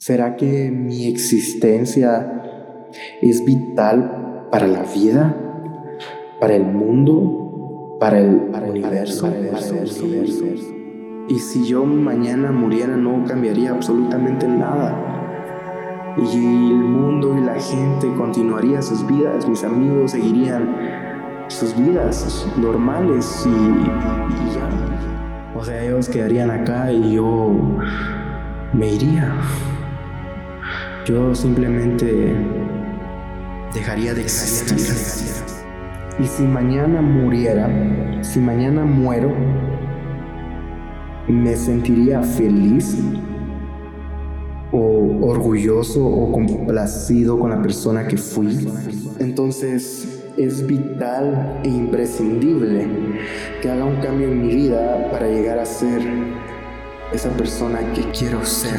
¿Será que mi existencia es vital para la vida, para el mundo, para el, universo? Y si yo mañana muriera no cambiaría absolutamente nada. Y el mundo y la gente continuaría sus vidas, mis amigos seguirían sus vidas normales y, y ya. O sea, ellos quedarían acá y yo me iría yo simplemente dejaría de existir. Y si mañana muriera, si mañana muero, me sentiría feliz o orgulloso o complacido con la persona que fui. Entonces es vital e imprescindible que haga un cambio en mi vida para llegar a ser esa persona que quiero ser.